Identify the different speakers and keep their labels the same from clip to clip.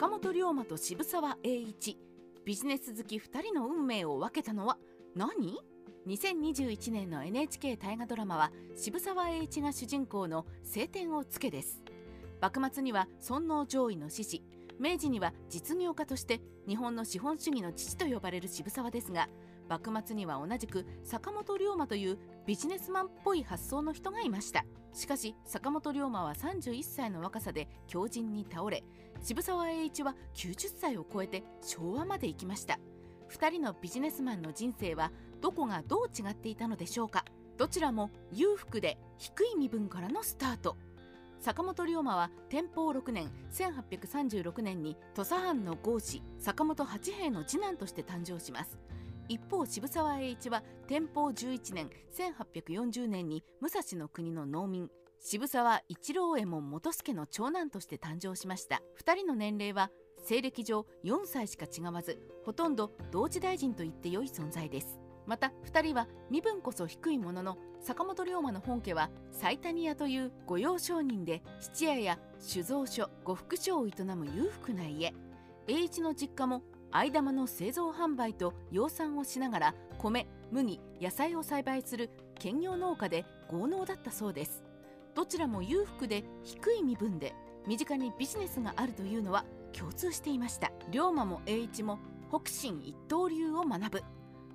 Speaker 1: 坂本龍馬と渋沢栄一。ビジネス好き2人の運命を分けたのは何？2021年の NHK 大河ドラマは渋沢栄一が主人公の「青天を衝け」です。幕末には尊王攘夷の志士明治には実業家として日本の資本主義の父と呼ばれる渋沢ですが幕末には同じく坂本龍馬というビジネスマンっぽい発想の人がいました。しかし坂本龍馬は31歳の若さで強靭に倒れ渋沢栄一は90歳を超えて昭和まで行きました。2人のビジネスマンの人生はどこがどう違っていたのでしょうか。どちらも裕福で低い身分からのスタート。坂本龍馬は天保6年1836年に土佐藩の豪士坂本八兵衛の次男として誕生します。一方渋沢栄一は天保11年1840年に武蔵の国の農民渋沢一郎右衛門元助の長男として誕生しました。2人の年齢は西暦上4歳しか違わずほとんど同時大臣と言って良い存在です。また2人は身分こそ低いものの坂本龍馬の本家は斎谷屋という御用商人で質屋や酒造所呉服商を営む裕福な家。栄一の実家も藍玉の製造販売と養蚕をしながら米麦野菜を栽培する兼業農家で豪農だったそうです。どちらも裕福で低い身分で身近にビジネスがあるというのは共通していました。龍馬も栄一も北進一刀流を学ぶ。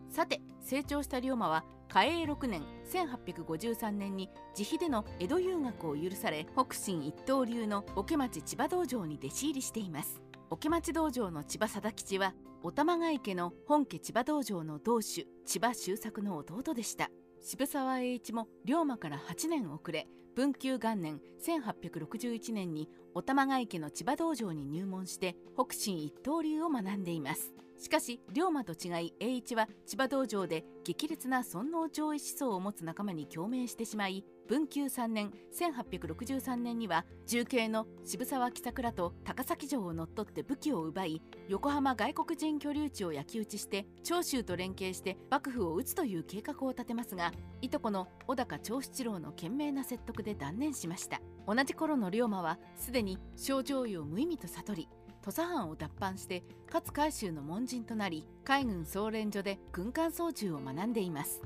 Speaker 1: さて成長した龍馬は嘉永6年1853年に自費での江戸遊学を許され北進一刀流の桶町千葉道場に弟子入りしています。桶町道場の千葉貞吉はお玉ヶ池の本家千葉道場の同主千葉周作の弟でした。渋沢栄一も龍馬から8年遅れ文久元年1861年にお玉ヶ池の千葉道場に入門して北進一刀流を学んでいます。しかし龍馬と違い栄一は千葉道場で激烈な尊王攘夷思想を持つ仲間に共鳴してしまい文久3年1863年には重慶の渋沢喜作らと高崎城を乗っ取って武器を奪い横浜外国人居留地を焼き討ちして長州と連携して幕府を討つという計画を立てますがいとこの小高長七郎の懸命な説得で断念しました。同じ頃の龍馬はすでに症状を無意味と悟り土佐藩を脱藩して勝海舟の門人となり海軍総連所で軍艦操縦を学んでいます。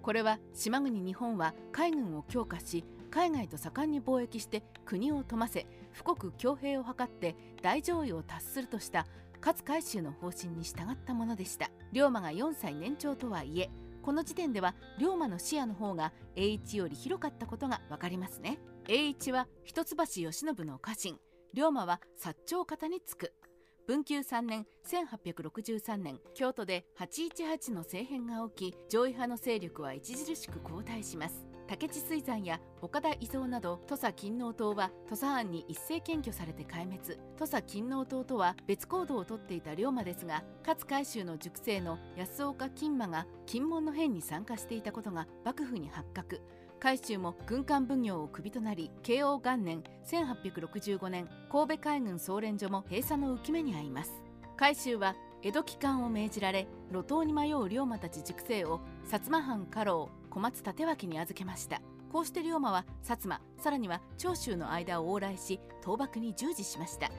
Speaker 1: これは島国日本は海軍を強化し海外と盛んに貿易して国を富ませ富国強兵を図って大上位を達するとした勝海舟の方針に従ったものでした。龍馬が4歳年長とはいえこの時点では龍馬の視野の方が栄一より広かったことが分かりますね。栄一は一橋慶喜の家臣。龍馬は薩長方に就く。文久3年1863年京都で818の政変が起き上位派の勢力は著しく後退します。武智水山や岡田伊蔵など土佐勤王党は土佐藩に一斉検挙されて壊滅。土佐勤王党とは別行動をとっていた龍馬ですが勝海舟の塾生の安岡金馬が金門の変に参加していたことが幕府に発覚。海舟も軍艦奉行をクビとなり慶応元年1865年神戸海軍総連所も閉鎖の浮き目に遭います。海舟は江戸帰還を命じられ路頭に迷う龍馬たち塾生を薩摩藩家老小松立脇に預けました。こうして龍馬は薩摩さらには長州の間を往来し倒幕に従事しました。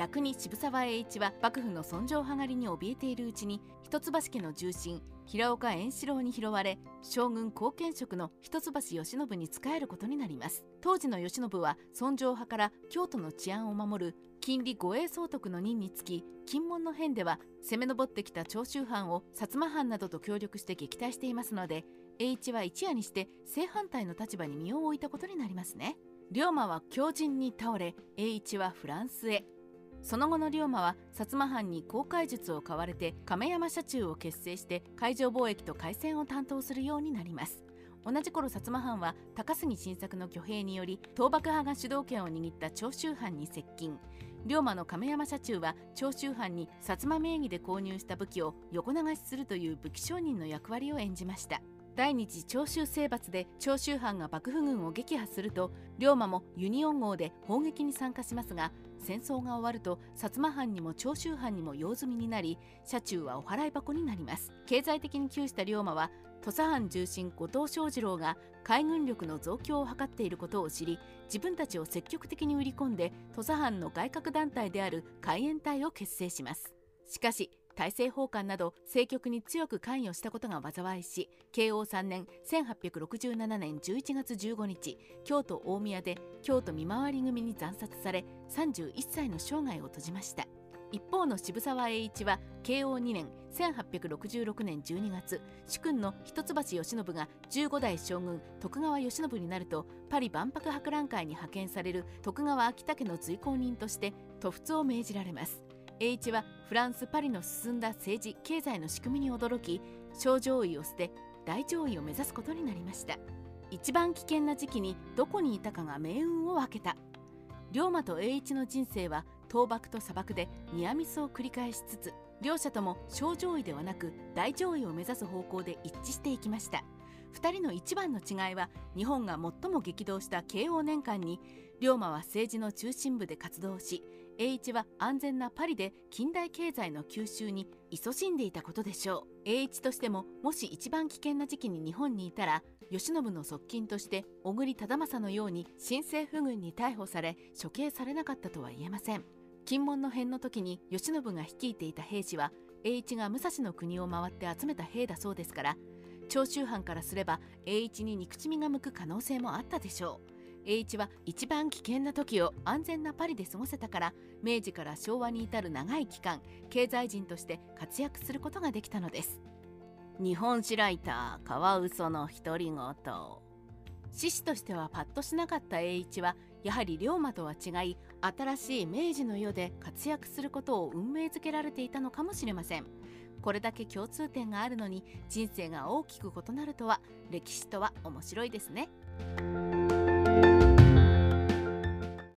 Speaker 1: 逆に渋沢栄一は幕府の尊攘派狩りに怯えているうちに一橋家の重臣平岡円四郎に拾われ将軍後見職の一橋慶喜に仕えることになります。当時の慶喜は尊攘派から京都の治安を守る金利護衛総督の任につき金門の変では攻め上ってきた長州藩を薩摩藩などと協力して撃退していますので栄一は一夜にして正反対の立場に身を置いたことになりますね。龍馬は強靭に倒れ栄一はフランスへ。その後の龍馬は薩摩藩に航海術を買われて亀山社中を結成して海上貿易と海戦を担当するようになります。同じ頃薩摩藩は高杉晋作の挙兵により倒幕派が主導権を握った長州藩に接近。龍馬の亀山社中は長州藩に薩摩名義で購入した武器を横流しするという武器商人の役割を演じました。第二次長州征伐で長州藩が幕府軍を撃破すると龍馬もユニオン号で砲撃に参加しますが戦争が終わると薩摩藩にも長州藩にも用済みになり車中はお払い箱になります。経済的に窮した龍馬は土佐藩重臣後藤象次郎が海軍力の増強を図っていることを知り自分たちを積極的に売り込んで土佐藩の外郭団体である海援隊を結成します。しかし大政奉還など政局に強く関与したことが災いし慶応3年1867年11月15日京都大宮で京都見回り組に惨殺され31歳の生涯を閉じました。一方の渋沢栄一は慶応2年1866年12月主君の一橋慶喜が15代将軍徳川慶喜になるとパリ万博博覧会に派遣される徳川秋田家の随行人として突出を命じられます。栄一はフランス・パリの進んだ政治経済の仕組みに驚き小上位を捨て大上位を目指すことになりました。一番危険な時期にどこにいたかが命運を分けた。龍馬と栄一の人生は倒幕と砂漠でニアミスを繰り返しつつ両者とも小上位ではなく大上位を目指す方向で一致していきました。2人の一番の違いは日本が最も激動した慶応年間に龍馬は政治の中心部で活動し栄一は安全なパリで近代経済の吸収に勤しんでいたことでしょう。栄一としてももし一番危険な時期に日本にいたら慶喜の側近として小栗忠政のように新政府軍に逮捕され処刑されなかったとは言えません。金門の変の時に慶喜が率いていた兵士は栄一が武蔵の国を回って集めた兵だそうですから長州藩からすれば栄一に憎しみが向く可能性もあったでしょう。栄一は一番危険な時を安全なパリで過ごせたから明治から昭和に至る長い期間経済人として活躍することができたのです。日本史ライターカワウソの独り言。獅子としてはパッとしなかった栄一はやはり龍馬とは違い新しい明治の世で活躍することを運命づけられていたのかもしれません。これだけ共通点があるのに人生が大きく異なるとは歴史とは面白いですね。